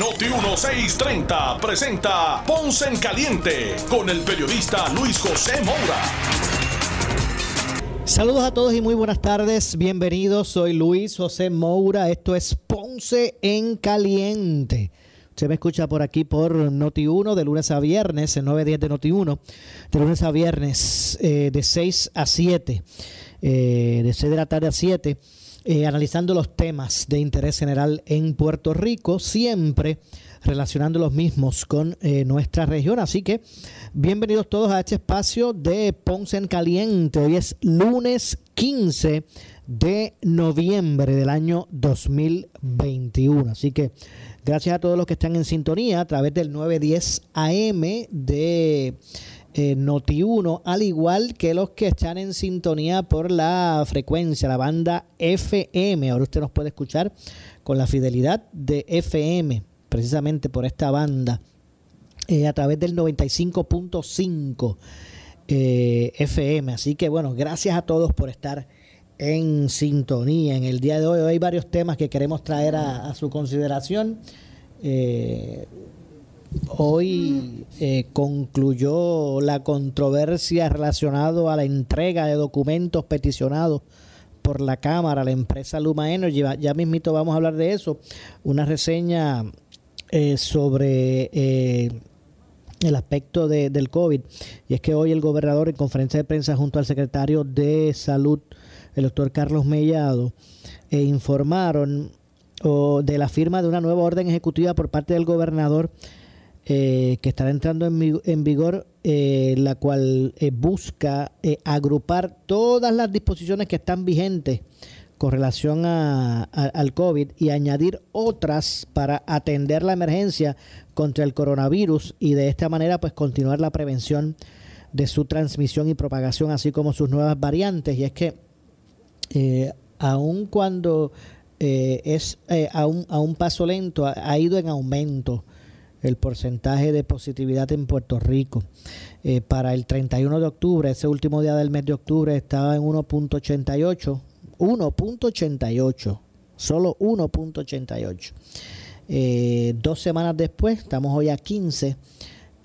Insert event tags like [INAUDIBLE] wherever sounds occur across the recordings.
Noti 1630 presenta Ponce en Caliente con el periodista Luis José Moura. Saludos a todos y muy buenas tardes. Bienvenidos. Soy Luis José Moura. Esto es Ponce en Caliente. Usted me escucha por aquí por Noti1 de lunes a viernes, el 9 días de Noti1, de lunes a viernes eh, de 6 a 7, eh, de 6 de la tarde a 7, eh, analizando los temas de interés general en Puerto Rico, siempre relacionando los mismos con eh, nuestra región. Así que bienvenidos todos a este espacio de Ponce en Caliente. Hoy es lunes 15 de noviembre del año 2021. Así que gracias a todos los que están en sintonía a través del 910 AM de eh, Noti1, al igual que los que están en sintonía por la frecuencia, la banda FM. Ahora usted nos puede escuchar con la fidelidad de FM precisamente por esta banda eh, a través del 95.5 eh, FM. Así que bueno, gracias a todos por estar en sintonía. En el día de hoy hay varios temas que queremos traer a, su consideración. Eh, hoy concluyó la controversia relacionada a la entrega de documentos peticionados por la Cámara, la empresa Luma Energy. Ya mismito vamos a hablar de eso. Una reseña eh, sobre eh, el aspecto de, del COVID. Y es que hoy el gobernador en conferencia de prensa junto al secretario de Salud, el doctor Carlos Mellado, eh, informaron de la firma de una nueva orden ejecutiva por parte del gobernador que estará entrando en, vigor, la cual busca agrupar todas las disposiciones que están vigentes con relación a, al COVID y añadir otras para atender la emergencia contra el coronavirus y de esta manera pues continuar la prevención de su transmisión y propagación así como sus nuevas variantes. Y es que eh, aun cuando eh, es eh, a, un, a, un, paso lento ha, ido en aumento el porcentaje de positividad en Puerto Rico. para el 31 de octubre, ese último día del mes de octubre, estaba en 1.88 1.88. Solo 1.88. Eh, dos semanas después, estamos hoy a 15,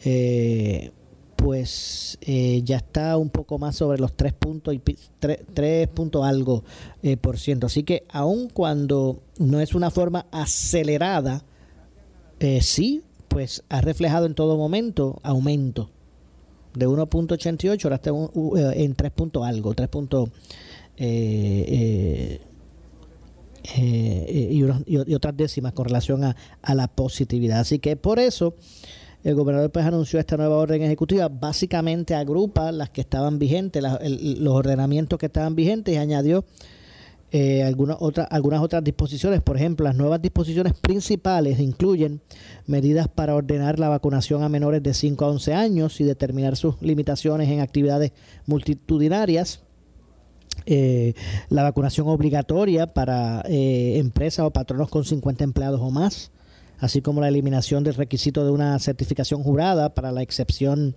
eh, pues eh, ya está un poco más sobre los 3 puntos, y 3, puntos algo por ciento. Así que aun cuando no es una forma acelerada, sí, pues ha reflejado en todo momento aumento de 1.88, ahora está en 3 puntos algo, 3 puntos eh, eh, eh, y, otras décimas con relación a, la positividad. Así que por eso el gobernador pues anunció esta nueva orden ejecutiva, básicamente agrupa las que estaban vigentes, los ordenamientos que estaban vigentes y añadió algunas, otras, algunas otras disposiciones. Por ejemplo, las nuevas disposiciones principales incluyen medidas para ordenar la vacunación a menores de 5 a 11 años y determinar sus limitaciones en actividades multitudinarias eh, la vacunación obligatoria para eh, empresas o patronos con 50 empleados o más, así como la eliminación del requisito de una certificación jurada para la excepción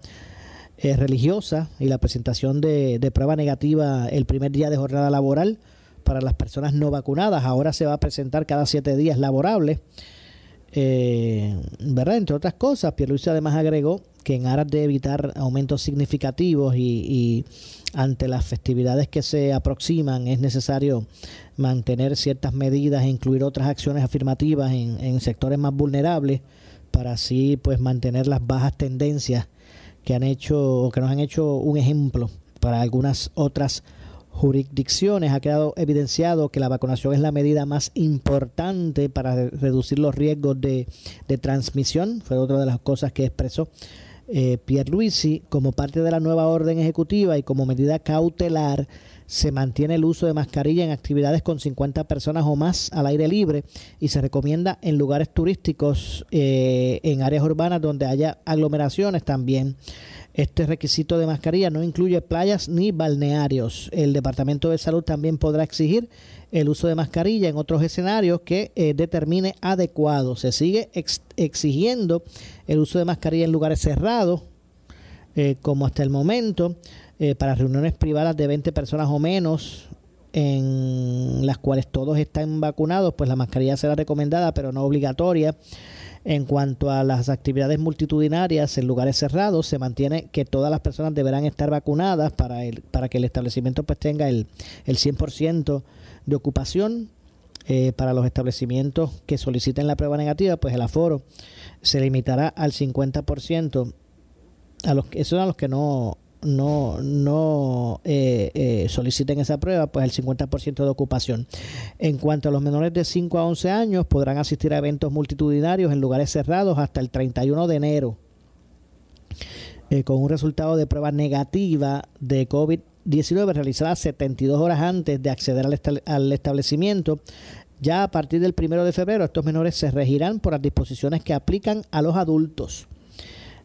eh, religiosa y la presentación de, prueba negativa el primer día de jornada laboral para las personas no vacunadas. Ahora se va a presentar cada siete días laborables. ¿verdad? Entre otras cosas, Pierluisi además agregó que en aras de evitar aumentos significativos y ante las festividades que se aproximan es necesario mantener ciertas medidas e incluir otras acciones afirmativas en, sectores más vulnerables para así pues mantener las bajas tendencias que han hecho que nos han hecho un ejemplo para algunas otras jurisdicciones ha quedado evidenciado que la vacunación es la medida más importante para reducir los riesgos de, de transmisión fue otra de las cosas que expresó eh, Pierluisi, como parte de la nueva orden ejecutiva y como medida cautelar, se mantiene el uso de mascarilla en actividades con 50 personas o más al aire libre y se recomienda en lugares turísticos, eh, en áreas urbanas donde haya aglomeraciones también. Este requisito de mascarilla no incluye playas ni balnearios. El Departamento de Salud también podrá exigir el uso de mascarilla en otros escenarios que eh, determine adecuado. Se sigue exigiendo el uso de mascarilla en lugares cerrados, eh, como hasta el momento. Eh, para reuniones privadas de 20 personas o menos, en las cuales todos están vacunados, pues la mascarilla será recomendada, pero no obligatoria. En cuanto a las actividades multitudinarias en lugares cerrados, se mantiene que todas las personas deberán estar vacunadas para, el, para que el establecimiento pues tenga el, el 100% de ocupación. Eh, para los establecimientos que soliciten la prueba negativa, pues el aforo se limitará al 50%. A los, esos son los que no no, no eh, eh, soliciten esa prueba, pues el 50% de ocupación. En cuanto a los menores de 5 a 11 años, podrán asistir a eventos multitudinarios en lugares cerrados hasta el 31 de enero, eh, con un resultado de prueba negativa de COVID-19 realizada 72 horas antes de acceder al, al establecimiento. Ya a partir del 1 de febrero, estos menores se regirán por las disposiciones que aplican a los adultos.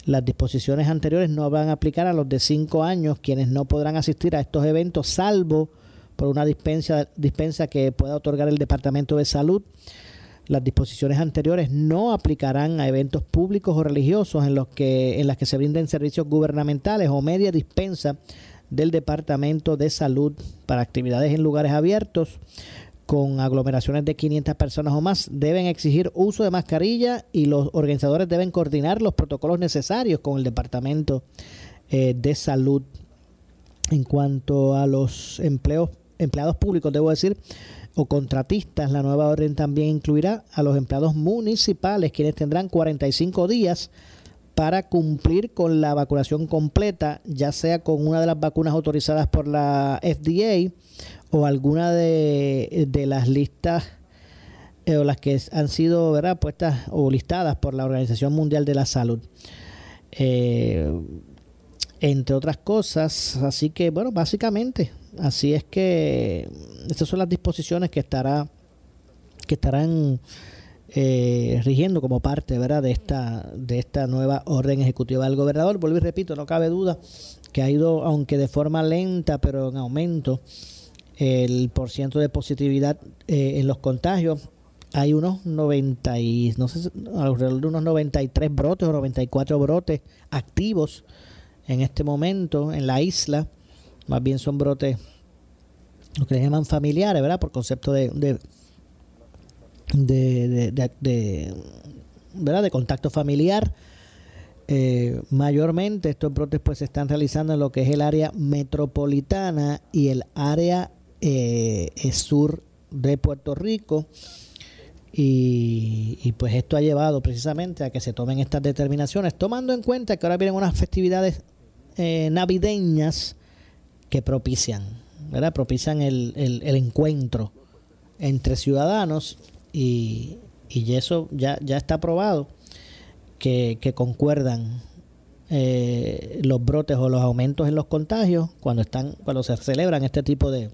Las disposiciones anteriores no van a aplicar a los de 5 años, quienes no podrán asistir a estos eventos, salvo por una dispensa, dispensa que pueda otorgar el Departamento de Salud. Las disposiciones anteriores no aplicarán a eventos públicos o religiosos en los que en las que se brinden servicios gubernamentales o media dispensa del Departamento de Salud para actividades en lugares abiertos con aglomeraciones de 500 personas o más deben exigir uso de mascarilla y los organizadores deben coordinar los protocolos necesarios con el Departamento eh, de Salud. En cuanto a los empleos, empleados públicos, debo decir, o contratistas, la nueva orden también incluirá a los empleados municipales, quienes tendrán 45 días para cumplir con la vacunación completa, ya sea con una de las vacunas autorizadas por la FDA o alguna de, las listas eh, o las que han sido ¿verdad? puestas o listadas por la Organización Mundial de la Salud. Eh, entre otras cosas, así que bueno, básicamente, así es que estas son las disposiciones que estará que estarán eh, rigiendo como parte ¿verdad? de esta de esta nueva orden ejecutiva del gobernador. Vuelvo y repito, no cabe duda que ha ido, aunque de forma lenta, pero en aumento, el porciento de positividad eh, en los contagios. Hay unos 90 y, no sé, alrededor de unos 93 brotes o 94 brotes activos en este momento en la isla. Más bien son brotes, lo que le llaman familiares, ¿verdad? Por concepto de, de, de, ¿verdad? de contacto familiar. Eh, mayormente estos brotes pues se están realizando en lo que es el área metropolitana y el área eh, sur de Puerto Rico. Y, pues esto ha llevado precisamente a que se tomen estas determinaciones, tomando en cuenta que ahora vienen unas festividades eh, navideñas que propician, ¿verdad? Propician el, el, encuentro entre ciudadanos y, y, eso ya, ya está probado que, que concuerdan eh, los brotes o los aumentos en los contagios cuando están cuando se celebran este tipo de,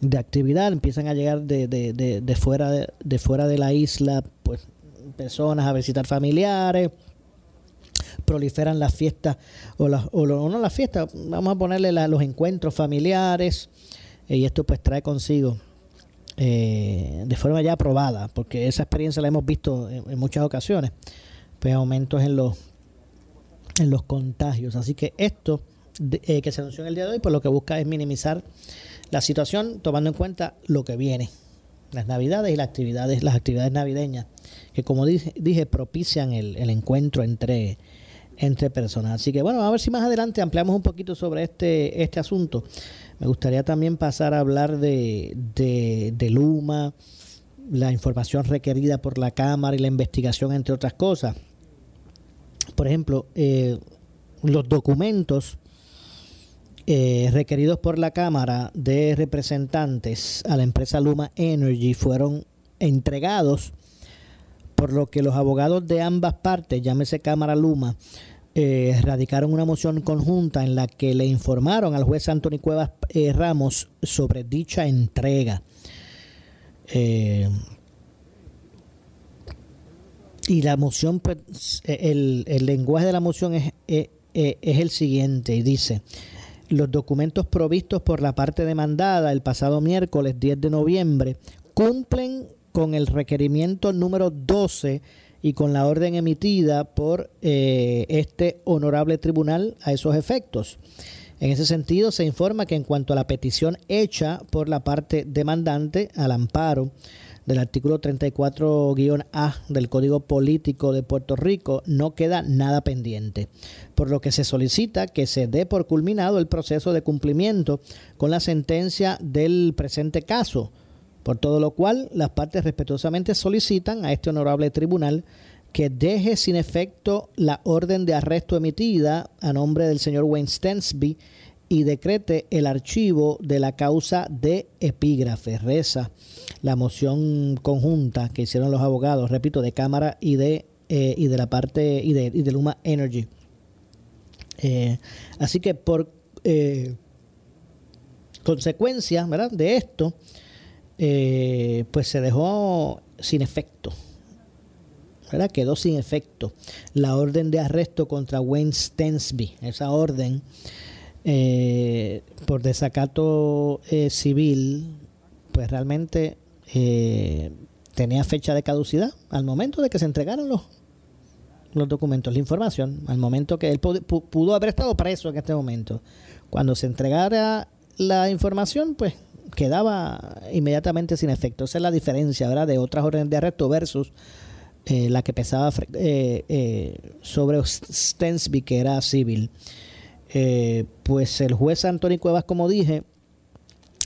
de actividad, empiezan a llegar de, de, de, fuera de, fuera de la isla, pues personas a visitar familiares, proliferan las fiestas, o, las, o, no las fiestas, vamos a ponerle los encuentros familiares, eh, y esto pues trae consigo eh, de forma ya aprobada, porque esa experiencia la hemos visto en, muchas ocasiones, pues aumentos en los en los contagios. Así que esto eh, que se anunció en el día de hoy, pues lo que busca es minimizar la situación tomando en cuenta lo que viene, las navidades y las actividades, las actividades navideñas, que como dije, dije propician el, encuentro entre, entre personas. Así que bueno, a ver si más adelante ampliamos un poquito sobre este, este asunto. Me gustaría también pasar a hablar de, de, Luma, la información requerida por la Cámara y la investigación, entre otras cosas. Por ejemplo, eh, los documentos eh, requeridos por la Cámara de Representantes a la empresa Luma Energy fueron entregados por lo que los abogados de ambas partes, llámese Cámara Luma, eh, radicaron una moción conjunta en la que le informaron al juez Anthony Cuevas eh, Ramos sobre dicha entrega. Y la moción, pues, el, el lenguaje de la moción es, es, es el siguiente, y dice, los documentos provistos por la parte demandada el pasado miércoles 10 de noviembre cumplen con el requerimiento número 12 y con la orden emitida por eh, este honorable tribunal a esos efectos. En ese sentido, se informa que en cuanto a la petición hecha por la parte demandante al amparo del artículo 34-A del Código Político de Puerto Rico, no queda nada pendiente, por lo que se solicita que se dé por culminado el proceso de cumplimiento con la sentencia del presente caso, por todo lo cual, las partes respetuosamente solicitan a este honorable tribunal que deje sin efecto la orden de arresto emitida a nombre del señor Wayne Stensby y decrete el archivo de la causa de epígrafe. Reza la moción conjunta que hicieron los abogados, repito, de Cámara y de, eh, y de la parte y de, y de Luma Energy. Eh, así que por eh, consecuencia ¿verdad? de esto, eh, pues se dejó sin efecto. Quedó sin efecto la orden de arresto contra Wayne Stensby. Esa orden eh, por desacato eh, civil, pues realmente tenía fecha de caducidad al momento de que se entregaron los, los documentos, la información, al momento que él pudo haber estado preso en este momento. Cuando se entregara la información, pues quedaba inmediatamente sin efecto. Esa es la diferencia ¿verdad? de otras órdenes de arresto versus eh, la que pesaba eh, eh, sobre Stensby, que era civil. Pues el juez Antonio Cuevas, como dije,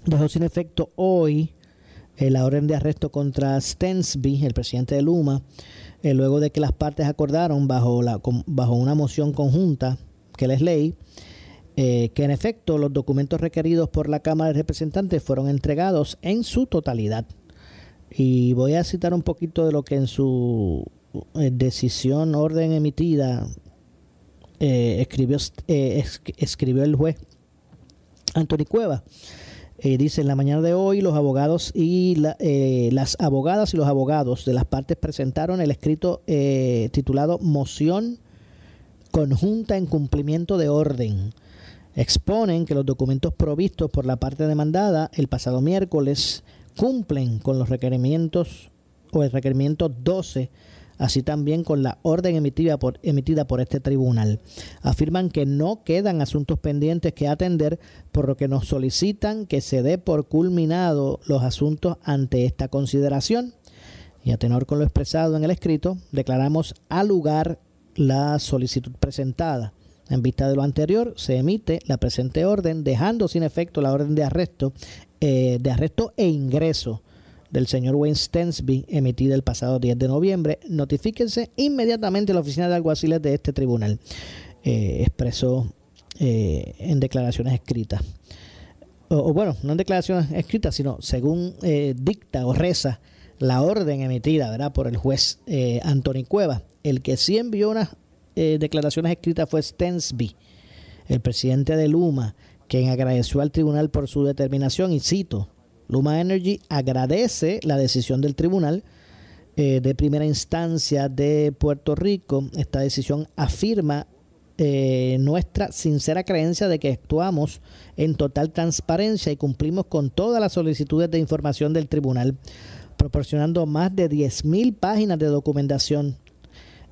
dejó sin efecto hoy la orden de arresto contra Stensby, el presidente de Luma, luego de que las partes acordaron bajo, la, bajo una moción conjunta que les leí eh, que en efecto los documentos requeridos por la Cámara de Representantes fueron entregados en su totalidad. Y voy a citar un poquito de lo que en su eh, decisión, orden emitida, eh, escribió, escribió el juez Anthony Cueva. dice, en la mañana de hoy los abogados y las abogadas y los abogados de las partes presentaron el escrito titulado Moción Conjunta en Cumplimiento de Orden exponen que los documentos provistos por la parte demandada el pasado miércoles cumplen con los requerimientos o el requerimiento 12, así también con la orden emitida por, emitida por este tribunal. Afirman que no quedan asuntos pendientes que atender, por lo que nos solicitan que se dé por culminado los asuntos ante esta consideración. Y a tenor con lo expresado en el escrito, declaramos al lugar la solicitud presentada. En vista de lo anterior, se emite la presente orden, dejando sin efecto la orden de arresto, eh, de arresto e ingreso del señor Wayne Stensby, emitida el pasado 10 de noviembre. Notifíquense inmediatamente a la oficina de alguaciles de este tribunal, eh, expresó eh, en declaraciones escritas. O, bueno, no en declaraciones escritas, sino según dicta o reza la orden emitida ¿verdad? por el juez Anthony Cueva, el que sí envió una eh, declaraciones escritas fue Stensby, el presidente de Luma, quien agradeció al tribunal por su determinación y cito, Luma Energy agradece la decisión del tribunal eh, de primera instancia de Puerto Rico. Esta decisión afirma eh, nuestra sincera creencia de que actuamos en total transparencia y cumplimos con todas las solicitudes de información del tribunal, proporcionando más de 10.000 páginas de documentación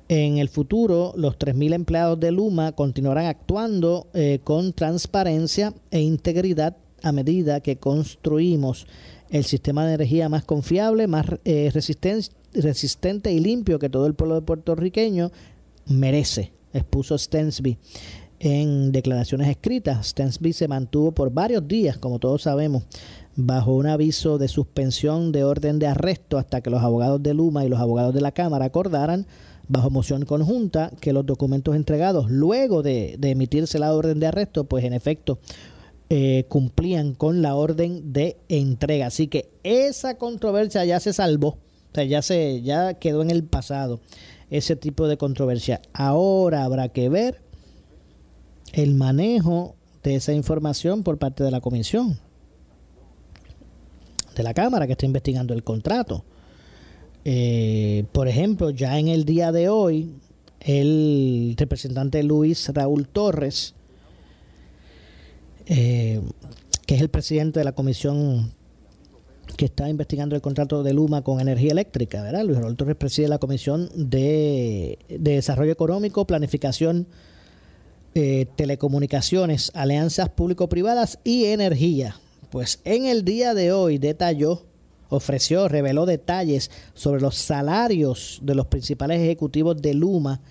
en el futuro, los 3.000 empleados de Luma continuarán actuando eh, con transparencia e integridad a medida que construimos el sistema de energía más confiable, más eh, resistente y limpio que todo el pueblo de puertorriqueño merece, expuso Stensby en declaraciones escritas. Stensby se mantuvo por varios días, como todos sabemos, bajo un aviso de suspensión de orden de arresto hasta que los abogados de Luma y los abogados de la Cámara acordaran bajo moción conjunta que los documentos entregados luego de, emitirse la orden de arresto, pues en efecto eh, cumplían con la orden de entrega. Así que esa controversia ya se salvó, O sea, ya, se, ya quedó en el pasado ese tipo de controversia. Ahora habrá que ver el manejo de esa información por parte de la comisión, de la Cámara que está investigando el contrato. Eh, por ejemplo, ya en el día de hoy, el representante Luis Raúl Torres, eh, que es el presidente de la comisión que está investigando el contrato de Luma con energía eléctrica, ¿verdad? Luis Raúl Torres preside la comisión de, desarrollo económico, planificación, eh, telecomunicaciones, alianzas público-privadas y energía. Pues en el día de hoy detalló ofreció, reveló detalles sobre los salarios de los principales ejecutivos de Luma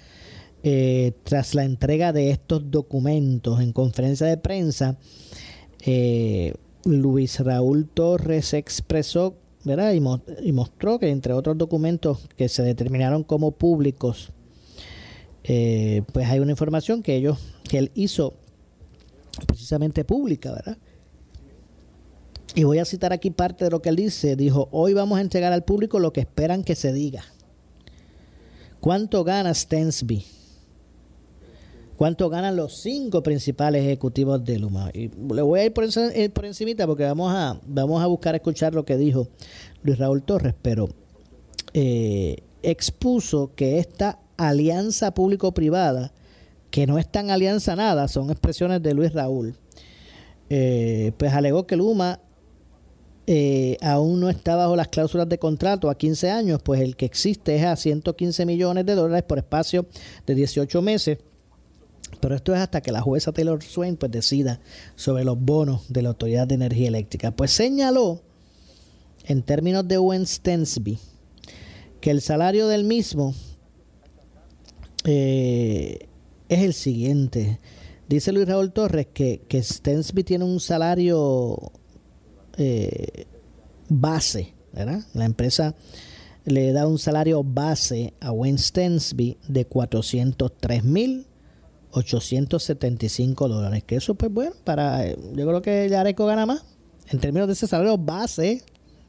eh, tras la entrega de estos documentos en conferencia de prensa. Eh, Luis Raúl Torres expresó ¿verdad? Y, mostró que entre otros documentos que se determinaron como públicos, eh, pues hay una información que ellos, que él hizo precisamente pública, ¿verdad? Y voy a citar aquí parte de lo que él dice. Dijo, hoy vamos a entregar al público lo que esperan que se diga. ¿Cuánto gana Stensby? ¿Cuánto ganan los cinco principales ejecutivos de Luma? Y le voy a ir por, eh, por encimita porque vamos a, vamos a buscar escuchar lo que dijo Luis Raúl Torres, pero eh, expuso que esta alianza público-privada, que no es tan alianza nada, son expresiones de Luis Raúl, eh, pues alegó que Luma eh, aún no está bajo las cláusulas de contrato a 15 años, pues el que existe es a 115 millones de dólares por espacio de 18 meses. Pero esto es hasta que la jueza Taylor Swain pues, decida sobre los bonos de la Autoridad de Energía Eléctrica. Pues señaló, en términos de Owen Stensby, que el salario del mismo eh, es el siguiente. Dice Luis Raúl Torres que, que Stensby tiene un salario eh, base, ¿verdad? La empresa le da un salario base a Wayne Stensby de 403 mil 875 dólares. Que eso, pues bueno, para. Eh, yo creo que Yareco gana más en términos de ese salario base,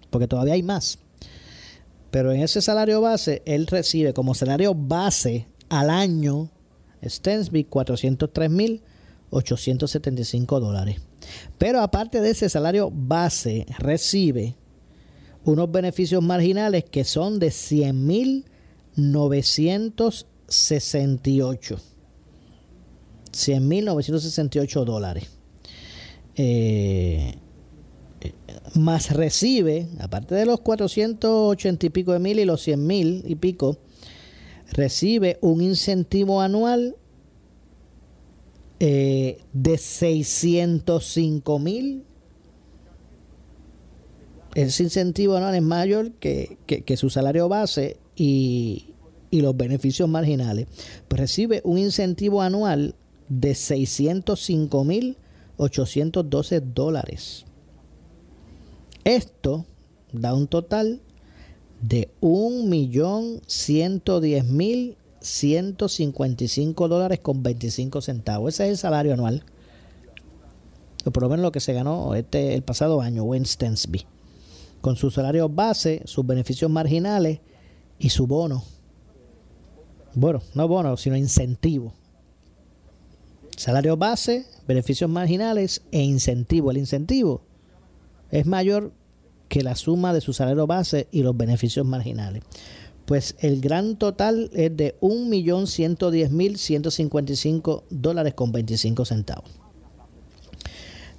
porque todavía hay más. Pero en ese salario base, él recibe como salario base al año Stensby 403 mil 875 dólares. Pero aparte de ese salario base, recibe unos beneficios marginales que son de 100.968. 100.968 dólares. Eh, más recibe, aparte de los 480 y pico de mil y los 100 mil y pico, recibe un incentivo anual eh, de 605 mil. Ese incentivo anual es mayor que, su salario base y, los beneficios marginales. Pues recibe un incentivo anual de 605 mil 812 dólares. Esto da un total de 1.110.000 155 dólares con 25 centavos. Ese es el salario anual. O por lo menos lo que se ganó este, el pasado año, Wayne Stensby. Con su salario base, sus beneficios marginales y su bono. Bueno, no bono, sino incentivo. Salario base, beneficios marginales e incentivo. El incentivo es mayor que la suma de su salario base y los beneficios marginales pues el gran total es de 1.110.155 dólares con 25 centavos.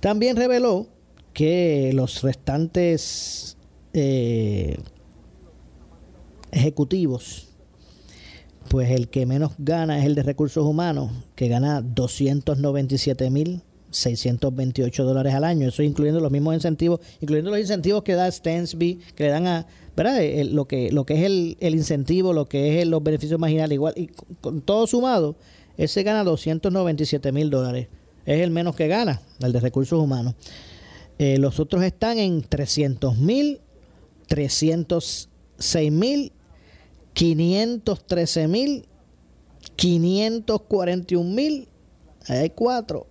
También reveló que los restantes eh, ejecutivos, pues el que menos gana es el de recursos humanos, que gana 297.628 dólares al año. Eso incluyendo los mismos incentivos, incluyendo los incentivos que da Stensby, que le dan a ¿verdad? Eh, lo, que, lo que es el, el incentivo, lo que es los beneficios marginales, igual, y con, todo sumado, ese gana 297 mil dólares. Es el menos que gana, el de recursos humanos. Eh, los otros están en 300 mil, 306 mil, 513 mil, 541 mil. hay cuatro.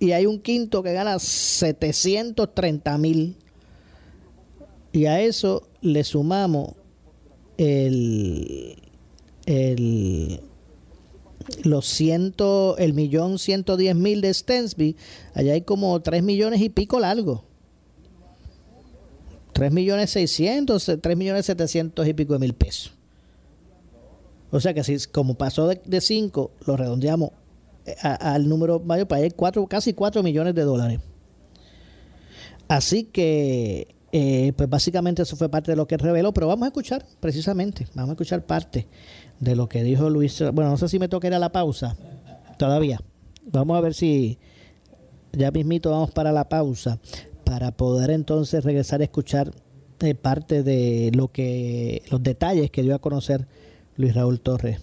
Y hay un quinto que gana 730 mil. Y a eso le sumamos el, el los ciento, el millón ciento diez mil de Stensby, allá hay como tres millones y pico largo. Tres millones seiscientos, tres millones setecientos y pico de mil pesos. O sea que si como pasó de, cinco, lo redondeamos eh, al número mayor, para pues cuatro, casi cuatro millones de dólares. Así que, eh, pues básicamente eso fue parte de lo que reveló, pero vamos a escuchar precisamente, vamos a escuchar parte de lo que dijo Luis. Bueno, no sé si me toca ir a la pausa todavía. Vamos a ver si ya mismito vamos para la pausa para poder entonces regresar a escuchar eh, parte de lo que los detalles que dio a conocer Luis Raúl Torres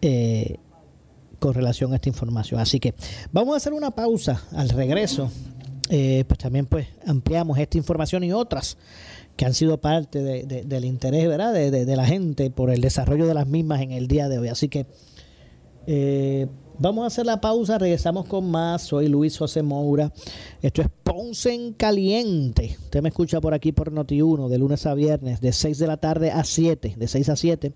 eh, con relación a esta información. Así que vamos a hacer una pausa al regreso. Eh, pues también pues ampliamos esta información y otras que han sido parte del interés ¿verdad? De, la gente por el desarrollo de las mismas en el día de hoy. Así que eh, vamos a hacer la pausa, regresamos con más. Soy Luis José Moura. Esto es Ponce en Caliente. Usted me escucha por aquí por Noti1 de lunes a viernes, de 6 de la tarde a 7, de 6 a 7.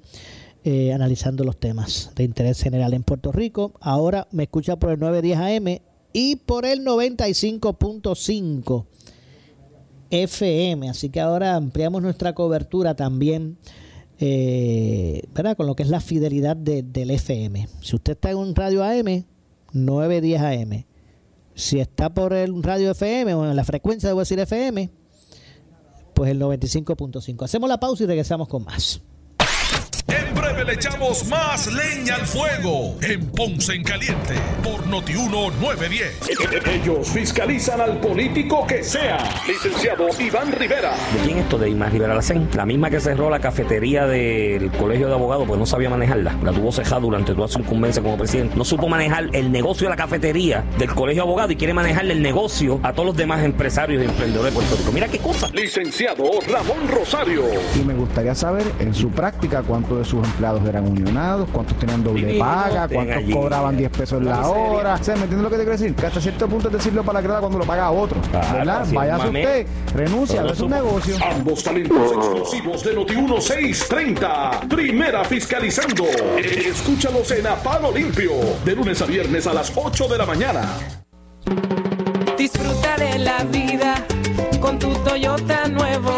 Eh, analizando los temas de interés general en Puerto Rico. Ahora me escucha por el 910 AM y por el 95.5 FM. Así que ahora ampliamos nuestra cobertura también, eh, ¿verdad? Con lo que es la fidelidad del FM. Si usted está en un radio AM, 910 AM. Si está por el radio FM o en la frecuencia, debo decir FM, pues el 95.5. Hacemos la pausa y regresamos con más. Breve le echamos más leña al fuego en Ponce en Caliente por Notiuno 910. Ellos fiscalizan al político que sea. Licenciado Iván Rivera. ¿De quién esto de Iván Rivera Lacén? La misma que cerró la cafetería del colegio de abogados porque no sabía manejarla. La tuvo cejada durante toda su incumbencia como presidente. No supo manejar el negocio de la cafetería del colegio de abogados y quiere manejarle el negocio a todos los demás empresarios y emprendedores de Puerto Rico. Mira qué cosa. Licenciado Ramón Rosario. Y me gustaría saber en su práctica cuánto de sus empleados eran unionados, cuántos tenían doble paga, cuántos cobraban 10 pesos la hora. O sea, ¿me entiendes lo que te quiero decir? Que hasta cierto punto es decirlo para la grada cuando lo paga a otro. ¿Verdad? Vaya a usted, renuncia, es un negocio. Ambos talentos exclusivos de Noti 1630. Primera fiscalizando. Escúchalos en A Palo Limpio. De lunes a viernes a las 8 de la mañana. Disfruta de la vida con tu Toyota nuevo,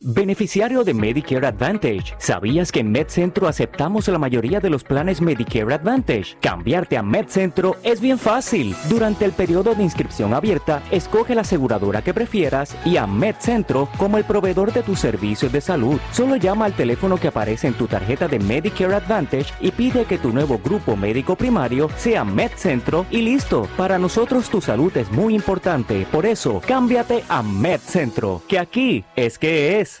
Beneficiario de Medicare Advantage. ¿Sabías que en MedCentro aceptamos la mayoría de los planes Medicare Advantage? Cambiarte a MedCentro es bien fácil. Durante el periodo de inscripción abierta, escoge la aseguradora que prefieras y a MedCentro como el proveedor de tus servicios de salud. Solo llama al teléfono que aparece en tu tarjeta de Medicare Advantage y pide que tu nuevo grupo médico primario sea MedCentro y listo. Para nosotros tu salud es muy importante, por eso cámbiate a MedCentro, que aquí es que es.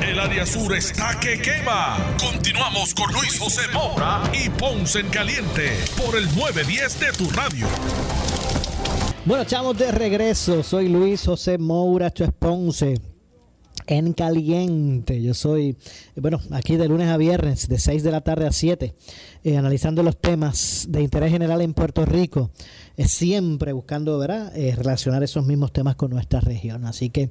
El área sur está que quema. Continuamos con Luis José Moura y Ponce en Caliente por el 910 de tu radio. Bueno, estamos de regreso. Soy Luis José Moura, esto es Ponce en Caliente. Yo soy, bueno, aquí de lunes a viernes, de 6 de la tarde a 7, eh, analizando los temas de interés general en Puerto Rico, eh, siempre buscando, ¿verdad?, eh, relacionar esos mismos temas con nuestra región. Así que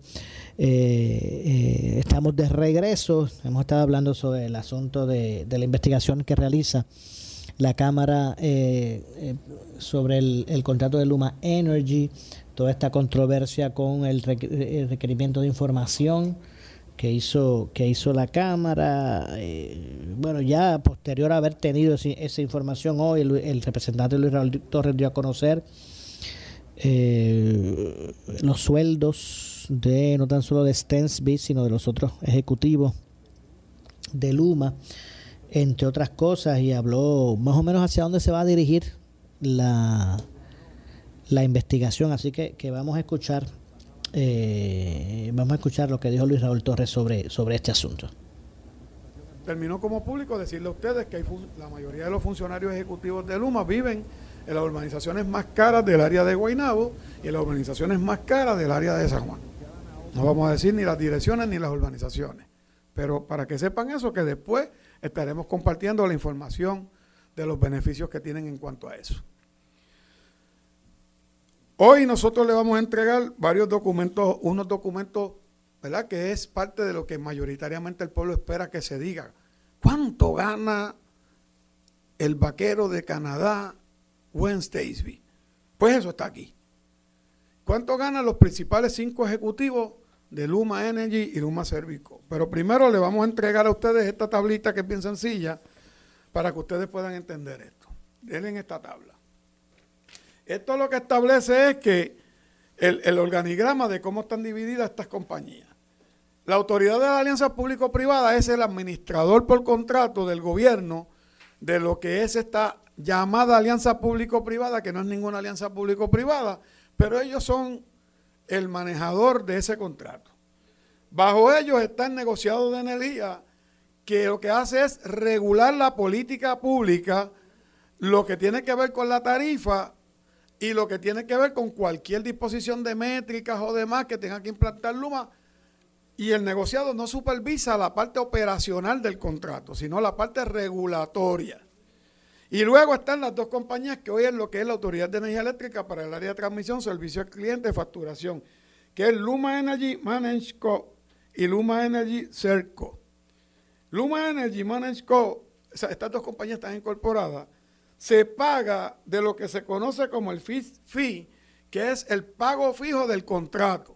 estamos de regreso. Hemos estado hablando sobre el asunto de, de la investigación que realiza la Cámara sobre el, el contrato de Luma Energy toda esta controversia con el requerimiento de información que hizo que hizo la cámara eh, bueno ya posterior a haber tenido esa información hoy el, representante Luis Raúl Torres dio a conocer eh, los sueldos de no tan solo de Stensby sino de los otros ejecutivos de Luma entre otras cosas y habló más o menos hacia dónde se va a dirigir la la investigación. Así que vamos a escuchar eh, vamos a escuchar lo que dijo Luis Raúl Torres sobre, sobre este asunto. Terminó como público decirle a ustedes que la mayoría de los funcionarios ejecutivos de Luma viven en las urbanizaciones más caras del área de Guaynabo y en las urbanizaciones más caras del área de San Juan. No vamos a decir ni las direcciones ni las urbanizaciones. Pero para que sepan eso, que después estaremos compartiendo la información de los beneficios que tienen en cuanto a eso. Hoy nosotros le vamos a entregar varios documentos, unos documentos, ¿verdad? Que es parte de lo que mayoritariamente el pueblo espera que se diga. ¿Cuánto gana el vaquero de Canadá, Stacy? Pues eso está aquí. ¿Cuánto ganan los principales cinco ejecutivos de Luma Energy y Luma Servico? Pero primero le vamos a entregar a ustedes esta tablita que es bien sencilla para que ustedes puedan entender esto. Denle esta tabla. Esto lo que establece es que el, organigrama de cómo están divididas estas compañías. La autoridad de la alianza público-privada es el administrador por contrato del gobierno de lo que es esta llamada alianza público-privada, que no es ninguna alianza público-privada, pero ellos son el manejador de ese contrato. Bajo ellos está el negociado de energía, que lo que hace es regular la política pública, lo que tiene que ver con la tarifa y lo que tiene que ver con cualquier disposición de métricas o demás que tenga que implantar Luma. Y el negociado no supervisa la parte operacional del contrato, sino la parte regulatoria. Y luego están las dos compañías que hoy es lo que es la Autoridad de Energía Eléctrica para el área de transmisión, servicio al cliente, facturación, que es Luma Energy Manage Co. y Luma Energy Cerco. Luma Energy Manage Co. estas dos compañías están incorporadas se paga de lo que se conoce como el fee, que es el pago fijo del contrato.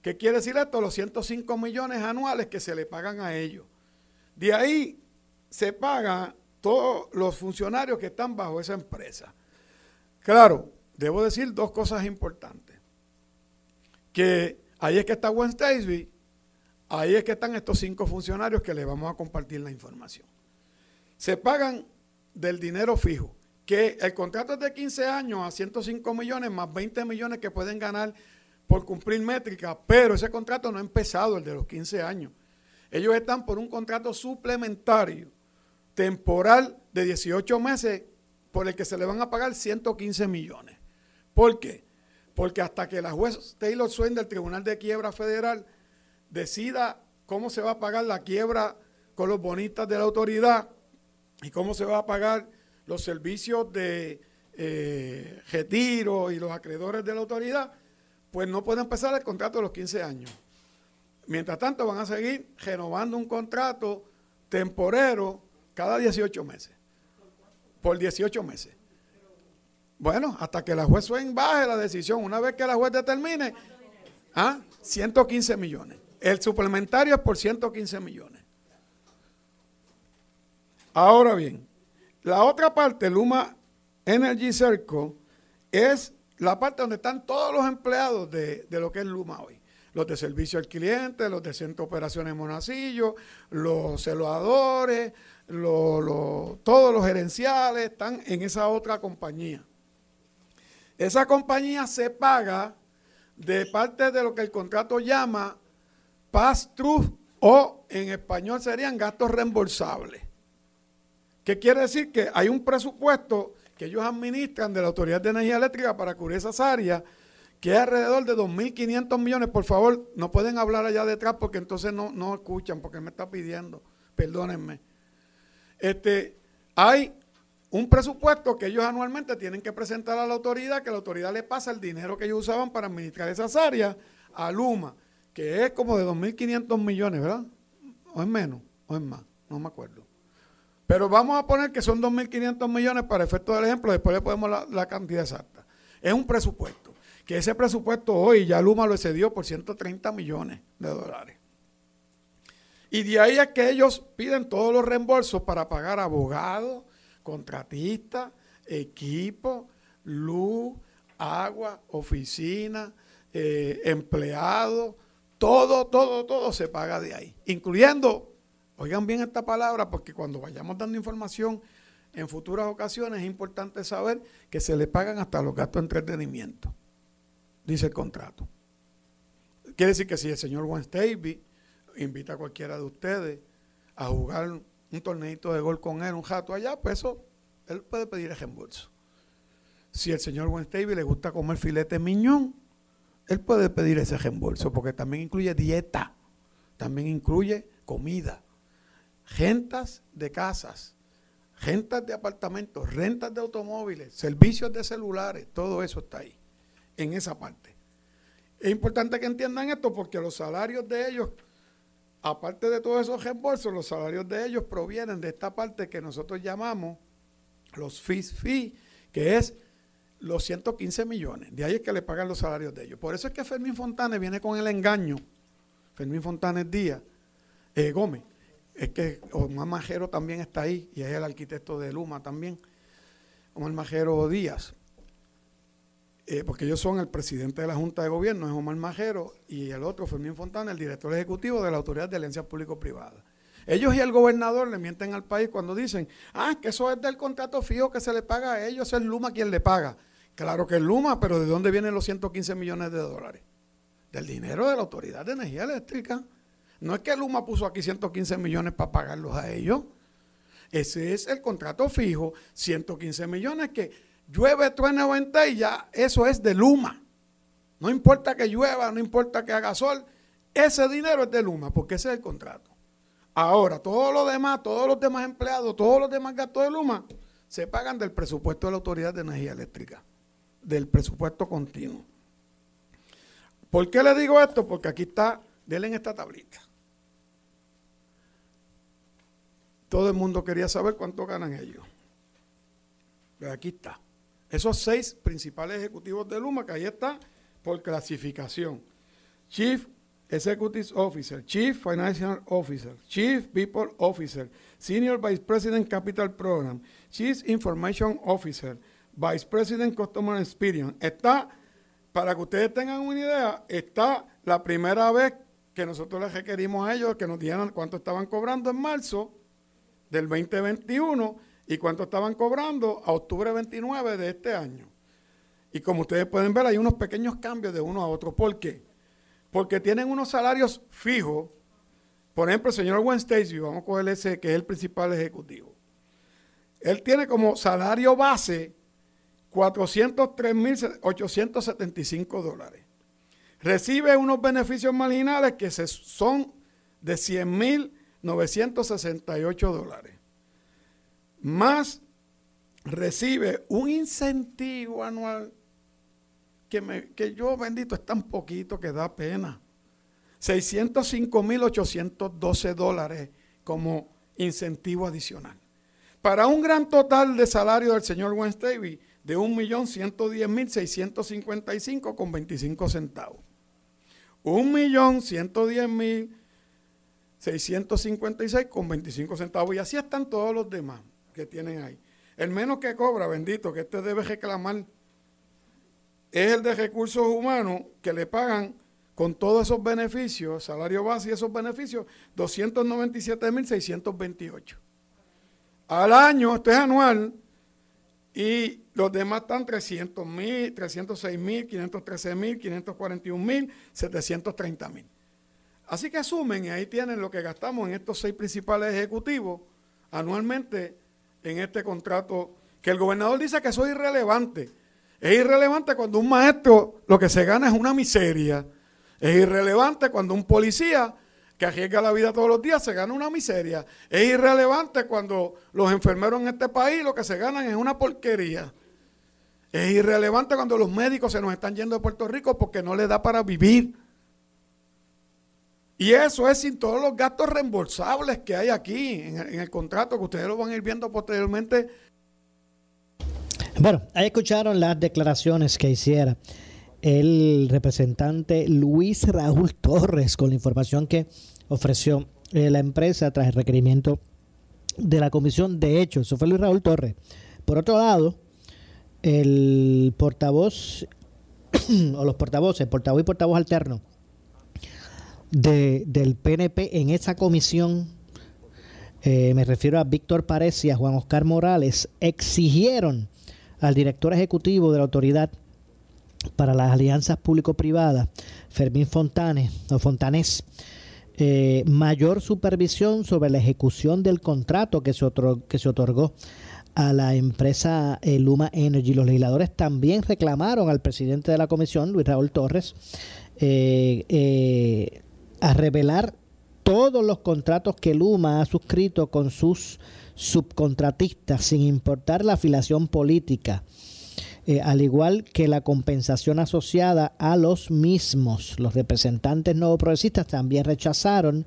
¿Qué quiere decir esto? Los 105 millones anuales que se le pagan a ellos. De ahí se pagan todos los funcionarios que están bajo esa empresa. Claro, debo decir dos cosas importantes. Que ahí es que está Gwen Stacy, ahí es que están estos cinco funcionarios que le vamos a compartir la información. Se pagan del dinero fijo, que el contrato es de 15 años a 105 millones más 20 millones que pueden ganar por cumplir métricas, pero ese contrato no ha empezado, el de los 15 años. Ellos están por un contrato suplementario, temporal de 18 meses, por el que se le van a pagar 115 millones. ¿Por qué? Porque hasta que la juez Taylor Swain del Tribunal de Quiebra Federal decida cómo se va a pagar la quiebra con los bonistas de la autoridad, y cómo se va a pagar los servicios de eh, retiro y los acreedores de la autoridad, pues no puede empezar el contrato de los 15 años. Mientras tanto, van a seguir renovando un contrato temporero cada 18 meses. Por 18 meses. Bueno, hasta que la juez Swain baje la decisión. Una vez que la juez determine, ¿ah? 115 millones. El suplementario es por 115 millones. Ahora bien, la otra parte, Luma Energy Circle, es la parte donde están todos los empleados de, lo que es Luma hoy. Los de servicio al cliente, los de centro de operaciones Monacillo, los celadores, todos los gerenciales están en esa otra compañía. Esa compañía se paga de parte de lo que el contrato llama pass-through o en español serían gastos reembolsables. ¿Qué quiere decir? Que hay un presupuesto que ellos administran de la Autoridad de Energía Eléctrica para cubrir esas áreas, que es alrededor de 2.500 millones. Por favor, no pueden hablar allá detrás porque entonces no, no escuchan, porque me está pidiendo. Perdónenme. Este, hay un presupuesto que ellos anualmente tienen que presentar a la autoridad, que la autoridad le pasa el dinero que ellos usaban para administrar esas áreas a Luma, que es como de 2.500 millones, ¿verdad? O es menos, o es más, no me acuerdo. Pero vamos a poner que son 2.500 millones para efecto del ejemplo, después le podemos la, la cantidad exacta. Es un presupuesto, que ese presupuesto hoy ya Luma lo excedió por 130 millones de dólares. Y de ahí es que ellos piden todos los reembolsos para pagar abogados, contratistas, equipo, luz, agua, oficina, eh, empleados, todo, todo, todo se paga de ahí, incluyendo Oigan bien esta palabra porque cuando vayamos dando información en futuras ocasiones es importante saber que se le pagan hasta los gastos de entretenimiento, dice el contrato. Quiere decir que si el señor Stavey invita a cualquiera de ustedes a jugar un torneito de gol con él, un jato allá, pues eso, él puede pedir el reembolso. Si el señor Stavey le gusta comer filete miñón, él puede pedir ese reembolso porque también incluye dieta, también incluye comida rentas de casas, rentas de apartamentos, rentas de automóviles, servicios de celulares, todo eso está ahí, en esa parte. Es importante que entiendan esto porque los salarios de ellos, aparte de todos esos reembolsos, los salarios de ellos provienen de esta parte que nosotros llamamos los fees fee, que es los 115 millones. De ahí es que le pagan los salarios de ellos. Por eso es que Fermín Fontanes viene con el engaño. Fermín Fontanes Díaz, eh, Gómez, es que Omar Majero también está ahí y es el arquitecto de Luma también, Omar Majero Díaz. Eh, porque ellos son el presidente de la Junta de Gobierno, es Omar Majero, y el otro, Fermín Fontana, el director ejecutivo de la Autoridad de Alianzas Público-Privadas. Ellos y el gobernador le mienten al país cuando dicen, ah, que eso es del contrato fijo que se le paga a ellos, es Luma quien le paga. Claro que es Luma, pero ¿de dónde vienen los 115 millones de dólares? Del dinero de la Autoridad de Energía Eléctrica. No es que Luma puso aquí 115 millones para pagarlos a ellos. Ese es el contrato fijo, 115 millones que llueve, truena o y ya eso es de Luma. No importa que llueva, no importa que haga sol, ese dinero es de Luma, porque ese es el contrato. Ahora, todo lo demás, todos los demás empleados, todos los demás gastos de Luma, se pagan del presupuesto de la Autoridad de Energía Eléctrica, del presupuesto continuo. ¿Por qué le digo esto? Porque aquí está, denle en esta tablita. Todo el mundo quería saber cuánto ganan ellos. Pero aquí está. Esos seis principales ejecutivos de Luma, que ahí está por clasificación. Chief Executive Officer, Chief Financial Officer, Chief People Officer, Senior Vice President Capital Program, Chief Information Officer, Vice President Customer Experience. Está, para que ustedes tengan una idea, está la primera vez que nosotros les requerimos a ellos que nos dieran cuánto estaban cobrando en marzo del 2021 y cuánto estaban cobrando a octubre 29 de este año. Y como ustedes pueden ver, hay unos pequeños cambios de uno a otro. ¿Por qué? Porque tienen unos salarios fijos. Por ejemplo, el señor Gwen Stacy, vamos a coger ese que es el principal ejecutivo. Él tiene como salario base 403.875 dólares. Recibe unos beneficios marginales que son de 100.968 dólares. Más recibe un incentivo anual que, me, que yo, bendito, es tan poquito que da pena. 605.812 dólares como incentivo adicional. Para un gran total de salario del señor Wenstavy de 1.110.655 con 25 centavos. 1.110.656 con 25 centavos. Y así están todos los demás que tienen ahí. El menos que cobra, bendito, que este debe reclamar es el de recursos humanos que le pagan con todos esos beneficios, salario base y esos beneficios, 297.628. Al año, esto es anual, y los demás están 300.000, 306.000, 513.000, 541.000, 730.000. Así que asumen, y ahí tienen lo que gastamos en estos seis principales ejecutivos anualmente en este contrato, que el gobernador dice que eso es irrelevante. Es irrelevante cuando un maestro lo que se gana es una miseria. Es irrelevante cuando un policía que arriesga la vida todos los días se gana una miseria. Es irrelevante cuando los enfermeros en este país lo que se ganan es una porquería. Es irrelevante cuando los médicos se nos están yendo de Puerto Rico porque no les da para vivir. Y eso es sin todos los gastos reembolsables que hay aquí en el, contrato, que ustedes lo van a ir viendo posteriormente bueno, ahí escucharon las declaraciones que hiciera el representante Luis Raúl Torres con la información que ofreció eh, la empresa tras el requerimiento de la comisión. De hecho, eso fue Luis Raúl Torres. Por otro lado, el portavoz [CLEARS THROAT] o los portavoces, portavoz y portavoz alterno de, del PNP en esa comisión, eh, me refiero a Víctor Párez y a Juan Oscar Morales, exigieron al director ejecutivo de la Autoridad para las Alianzas Público-Privadas, Fermín Fontanes, o Fontanés, eh, mayor supervisión sobre la ejecución del contrato que se, otorgó, que se otorgó a la empresa eh, Luma Energy. Los legisladores también reclamaron al presidente de la comisión, Luis Raúl Torres, eh, a revelar todos los contratos que Luma ha suscrito con sus subcontratistas sin importar la afiliación política, eh, al igual que la compensación asociada a los mismos. Los representantes no progresistas también rechazaron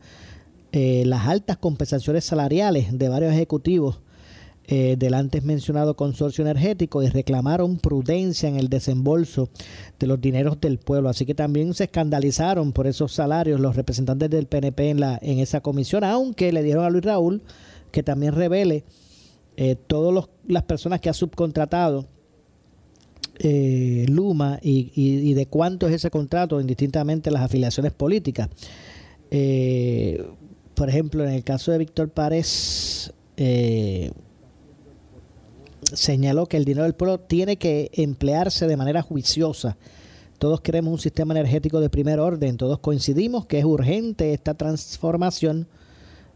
eh, las altas compensaciones salariales de varios ejecutivos eh, del antes mencionado consorcio energético y reclamaron prudencia en el desembolso de los dineros del pueblo. Así que también se escandalizaron por esos salarios los representantes del PNP en, la, en esa comisión, aunque le dieron a Luis Raúl que también revele eh, todas las personas que ha subcontratado eh, Luma y, de cuánto es ese contrato indistintamente las afiliaciones políticas. Eh, por ejemplo, en el caso de Víctor Párez, señaló que el dinero del pueblo tiene que emplearse de manera juiciosa. Todos queremos un sistema energético de primer orden, todos coincidimos que es urgente esta transformación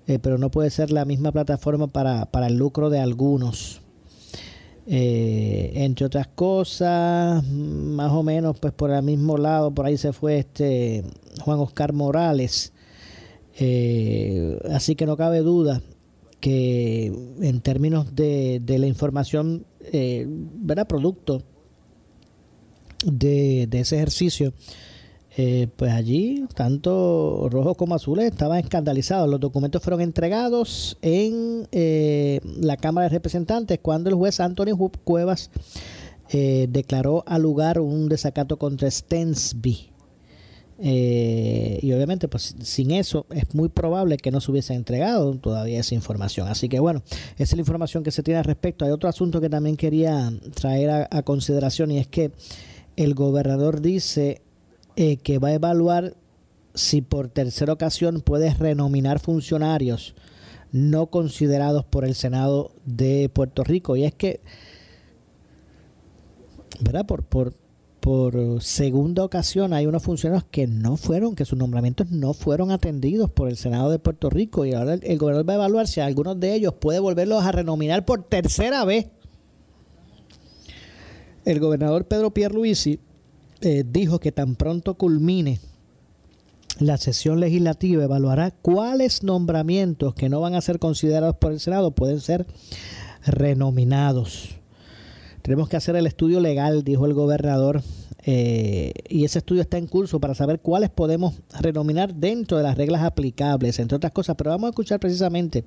eh, pero no puede ser la misma plataforma para, el lucro de algunos. Eh, entre otras cosas, más o menos, pues por el mismo lado, por ahí se fue este Juan Oscar Morales. Eh, así que no cabe duda que en términos de, la información, eh. Producto de, ese ejercicio, eh, pues allí tanto rojos como azules estaban escandalizados. Los documentos fueron entregados en eh, la Cámara de Representantes cuando el juez Antonio Cuevas eh, declaró al lugar un desacato contra Stensby. Y obviamente, pues sin eso es muy probable que no se hubiese entregado todavía esa información. Así que bueno, esa es la información que se tiene al respecto. Hay otro asunto que también quería traer a consideración y es que el gobernador dice eh, que va a evaluar si por tercera ocasión puede renominar funcionarios no considerados por el Senado de Puerto Rico. Y es que, ¿verdad? Por, por, por segunda ocasión hay unos funcionarios que no fueron, que sus nombramientos no fueron atendidos por el Senado de Puerto Rico. Y ahora el, gobernador va a evaluar si algunos de ellos puede volverlos a renominar por tercera vez. El gobernador Pedro Pierluisi eh, dijo que tan pronto culmine la sesión legislativa evaluará cuáles nombramientos que no van a ser considerados por el Senado pueden ser renominados. Tenemos que hacer el estudio legal, dijo el gobernador eh, y ese estudio está en curso para saber cuáles podemos renominar dentro de las reglas aplicables, entre otras cosas. Pero vamos a escuchar precisamente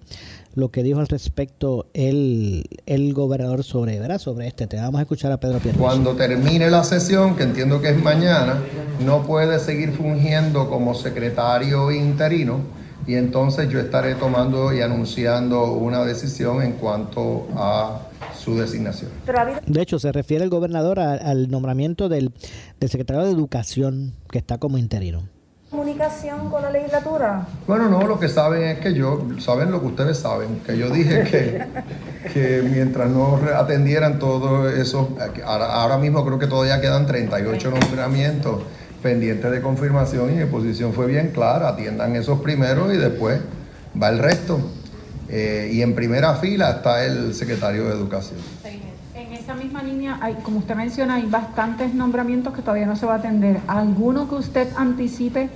lo que dijo al respecto el, el gobernador sobre, ¿verdad? sobre este tema. Vamos a escuchar a Pedro Pierre. Cuando termine la sesión, que entiendo que es mañana, no puede seguir fungiendo como secretario interino y entonces yo estaré tomando y anunciando una decisión en cuanto a su designación. De hecho, se refiere el gobernador al nombramiento del, secretario de Educación, que está como interino. ¿Comunicación con la legislatura? Bueno, no, lo que saben es que yo, saben lo que ustedes saben, que yo dije que, [LAUGHS] que mientras no atendieran todo eso, ahora, mismo creo que todavía quedan 38 nombramientos pendientes de confirmación y mi posición fue bien clara, atiendan esos primeros y después va el resto. Eh, y en primera fila está el secretario de Educación. En esa misma línea, hay, como usted menciona, hay bastantes nombramientos que todavía no se va a atender. ¿Alguno que usted anticipe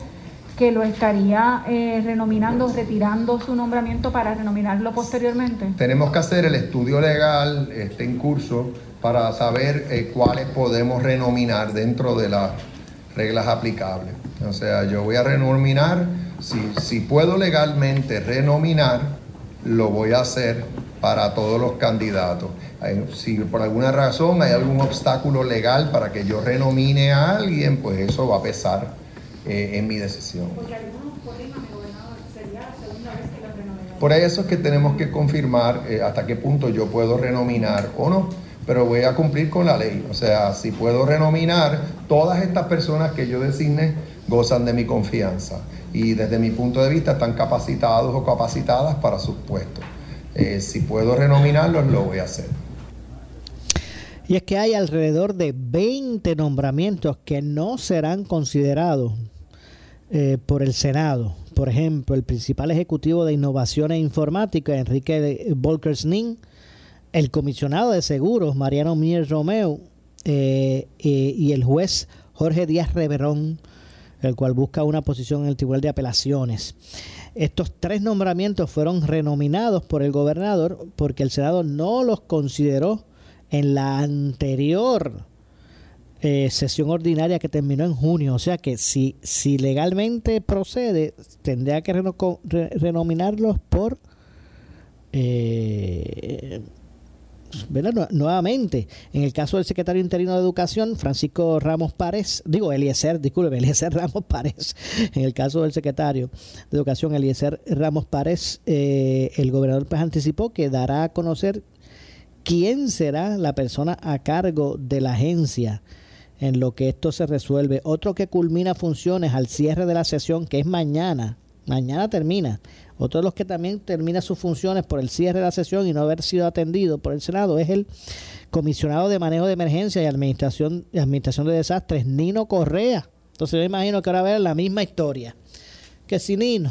que lo estaría eh, renominando, retirando su nombramiento para renominarlo posteriormente? Tenemos que hacer el estudio legal, este en curso, para saber eh, cuáles podemos renominar dentro de las reglas aplicables. O sea, yo voy a renominar, si, si puedo legalmente renominar, lo voy a hacer para todos los candidatos. Si por alguna razón hay algún obstáculo legal para que yo renomine a alguien, pues eso va a pesar eh, en mi decisión. Por eso es que tenemos que confirmar eh, hasta qué punto yo puedo renominar o no, pero voy a cumplir con la ley. O sea, si puedo renominar, todas estas personas que yo designe gozan de mi confianza y desde mi punto de vista están capacitados o capacitadas para sus puestos. Eh, si puedo renominarlos, lo voy a hacer. Y es que hay alrededor de 20 nombramientos que no serán considerados eh, por el Senado. Por ejemplo, el principal ejecutivo de innovación e informática, Enrique Volkersning, el comisionado de seguros, Mariano Mier Romeo, eh, y el juez Jorge Díaz Reverón el cual busca una posición en el Tribunal de Apelaciones. Estos tres nombramientos fueron renominados por el gobernador porque el Senado no los consideró en la anterior eh, sesión ordinaria que terminó en junio. O sea que si, si legalmente procede, tendría que renominarlos por... Eh, nuevamente, en el caso del secretario interino de Educación, Francisco Ramos Párez, digo Eliezer, disculpe, [LAUGHS] Eliezer Ramos Párez, en el caso del secretario de Educación, Eliezer Ramos Párez, eh, el gobernador pues anticipó que dará a conocer quién será la persona a cargo de la agencia en lo que esto se resuelve. Otro que culmina funciones al cierre de la sesión, que es mañana, mañana termina, otro de los que también termina sus funciones por el cierre de la sesión y no haber sido atendido por el Senado es el comisionado de manejo de emergencia y administración, administración de desastres, Nino Correa. Entonces yo imagino que ahora va a ver la misma historia que si Nino.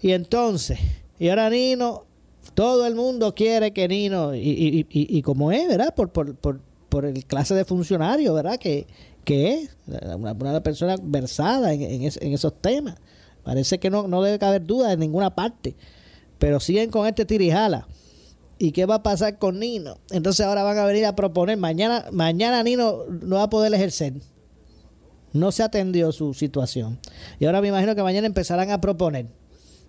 Y entonces, y ahora Nino Todo el mundo quiere que Nino, y, como es, ¿verdad? Por, por, el clase de funcionario, ¿verdad? Que, que es una, persona versada en, esos temas. Parece que no, no debe haber duda en ninguna parte. Pero siguen con este tirijala. ¿Y qué va a pasar con Nino? Entonces ahora van a venir a proponer. Mañana, mañana Nino no va a poder ejercer. No se atendió su situación. Y ahora me imagino que mañana empezarán a proponer,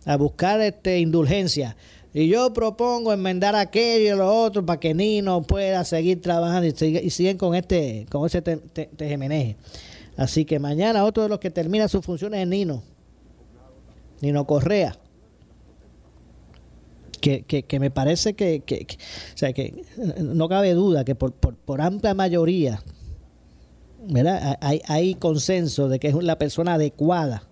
a buscar este indulgencia. Y yo propongo enmendar aquello y lo otro para que Nino pueda seguir trabajando y, siguen con este con ese tejemeneje. Así que mañana otro de los que termina sus funciones es Nino. Nino Correa. Que, que, me parece que, que, o sea, que no cabe duda que por, por, por amplia mayoría ¿verdad? Hay, hay consenso de que es la persona adecuada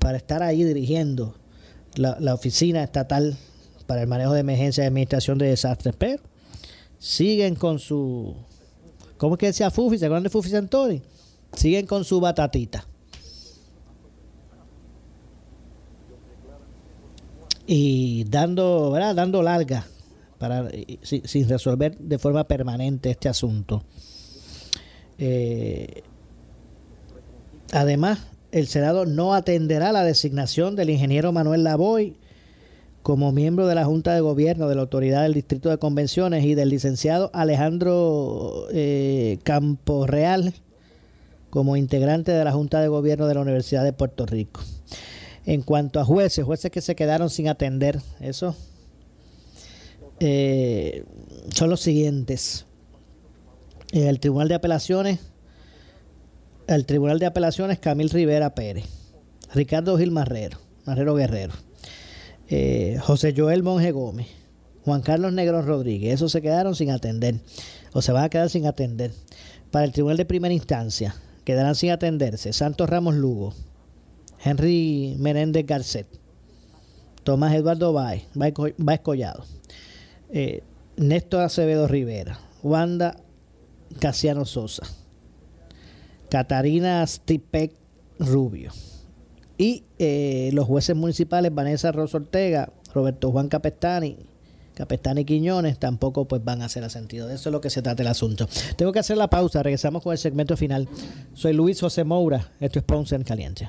para estar ahí dirigiendo la, oficina estatal para el manejo de emergencia y administración de desastres, pero siguen con su, ¿cómo es que decía Fufi? ¿Se acuerdan de Fufi Santori? Siguen con su batatita. Y dando, ¿verdad? Dando larga para, sin resolver de forma permanente este asunto. Eh, además, el Senado no atenderá la designación del ingeniero Manuel Lavoy como miembro de la Junta de Gobierno de la Autoridad del Distrito de Convenciones y del licenciado Alejandro eh, Camporreal como integrante de la Junta de Gobierno de la Universidad de Puerto Rico. En cuanto a jueces, jueces que se quedaron sin atender, eso eh, son los siguientes. El Tribunal de Apelaciones, el Tribunal de Apelaciones Camil Rivera Pérez, Ricardo Gil Marrero, Marrero Guerrero, eh, José Joel Monge Gómez, Juan Carlos Negro Rodríguez, esos se quedaron sin atender, o se van a quedar sin atender. Para el Tribunal de Primera Instancia, quedarán sin atenderse. Santos Ramos Lugo, Henry Menéndez Garcet, Tomás Eduardo Baez, Baez Collado, eh, Néstor Acevedo Rivera, Wanda Casiano Sosa, Catarina Stipek Rubio y eh, los jueces municipales Vanessa Rosa Ortega, Roberto Juan Capestani, Capestani Quiñones tampoco pues van a hacer sentido. De eso es lo que se trata el asunto. Tengo que hacer la pausa, regresamos con el segmento final. Soy Luis José Moura, esto es Ponce en Caliente.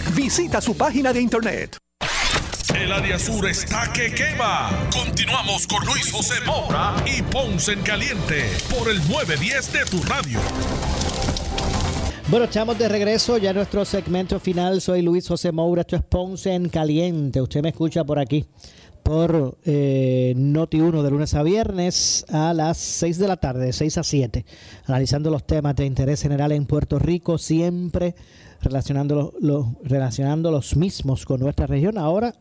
Visita su página de internet. El área sur está que quema. Continuamos con Luis José Moura y Ponce en Caliente por el 910 de tu radio. Bueno, estamos de regreso ya en nuestro segmento final. Soy Luis José Moura, esto es Ponce en Caliente. Usted me escucha por aquí por eh, Noti1 de lunes a viernes a las 6 de la tarde, de 6 a 7, analizando los temas de interés general en Puerto Rico, siempre relacionando los, relacionando los mismos con nuestra región. Ahora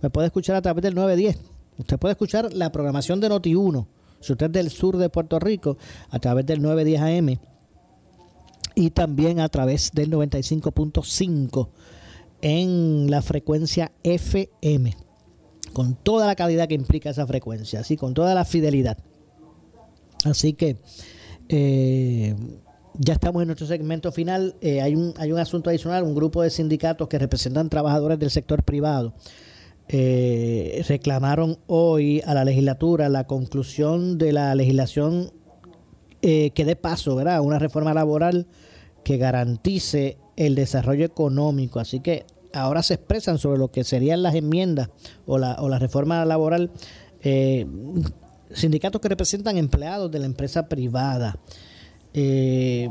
me puede escuchar a través del 910. Usted puede escuchar la programación de Noti1, si usted es del sur de Puerto Rico, a través del 910 AM y también a través del 95.5 en la frecuencia FM con toda la calidad que implica esa frecuencia, así con toda la fidelidad. Así que eh, ya estamos en nuestro segmento final. Eh, hay, un, hay un asunto adicional, un grupo de sindicatos que representan trabajadores del sector privado. Eh, reclamaron hoy a la legislatura la conclusión de la legislación que dé paso ¿verdad? una reforma laboral que garantice el desarrollo económico. Así que ahora se expresan sobre lo que serían las enmiendas o la, o la reforma laboral. Eh, sindicatos que representan empleados de la empresa privada. Eh,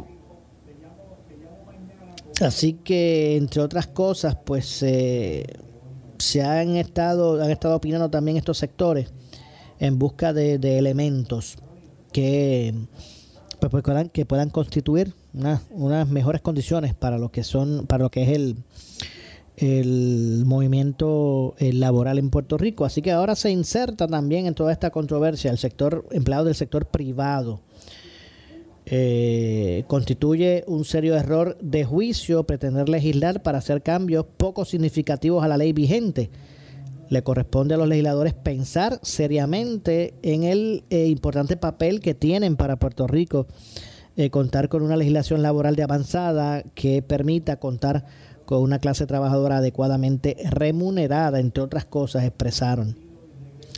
así que, entre otras cosas, pues eh, se han estado, han estado opinando también estos sectores en busca de, elementos que, pues, pues, puedan, que puedan constituir unas mejores condiciones para lo que son, para lo que es el, el movimiento eh, laboral en Puerto Rico. Así que ahora se inserta también en toda esta controversia el sector empleado del sector privado. Eh, constituye un serio error de juicio pretender legislar para hacer cambios poco significativos a la ley vigente. Le corresponde a los legisladores pensar seriamente en el eh, importante papel que tienen para Puerto Rico contar con una legislación laboral de avanzada que permita contar con una clase trabajadora adecuadamente remunerada, entre otras cosas, expresaron.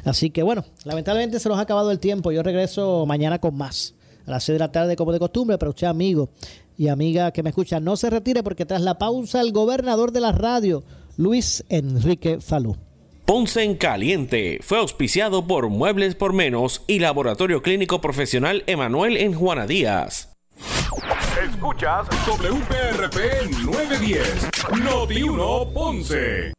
Así que bueno, lamentablemente se nos ha acabado el tiempo. Yo regreso mañana con más. A las 6 de la tarde, como de costumbre, pero usted, amigo y amiga que me escucha, no se retire porque tras la pausa, el gobernador de la radio, Luis Enrique Falú. Ponce en Caliente fue auspiciado por Muebles por Menos y Laboratorio Clínico Profesional Emanuel en Juana Díaz. Escuchas WPRP 910, Noti 1 Ponce.